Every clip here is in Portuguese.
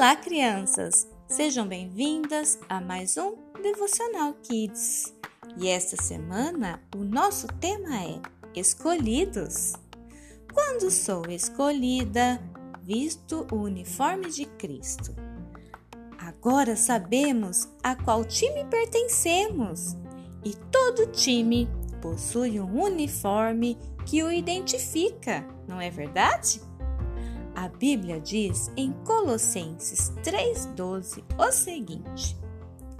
Olá, crianças! Sejam bem-vindas a mais um Devocional Kids. E esta semana o nosso tema é Escolhidos. Quando sou escolhida, visto o uniforme de Cristo. Agora sabemos a qual time pertencemos e todo time possui um uniforme que o identifica, não é verdade? A Bíblia diz em Colossenses 3,12 o seguinte: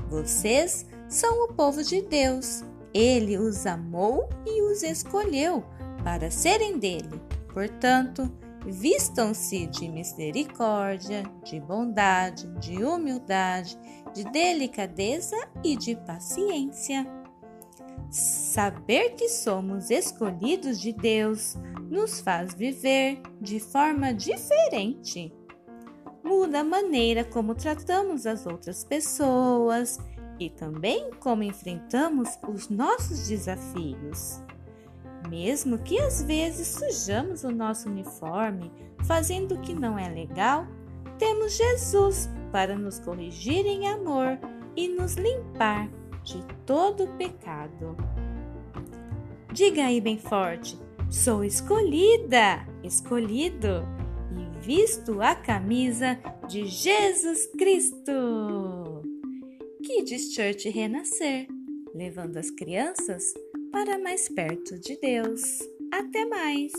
Vocês são o povo de Deus. Ele os amou e os escolheu para serem dele. Portanto, vistam-se de misericórdia, de bondade, de humildade, de delicadeza e de paciência. Saber que somos escolhidos de Deus nos faz viver de forma diferente. Muda a maneira como tratamos as outras pessoas e também como enfrentamos os nossos desafios. Mesmo que às vezes sujamos o nosso uniforme fazendo o que não é legal, temos Jesus para nos corrigir em amor e nos limpar de todo pecado. Diga aí bem forte: sou escolhida, escolhido e visto a camisa de Jesus Cristo. Kids Church Renascer, levando as crianças para mais perto de Deus. Até mais!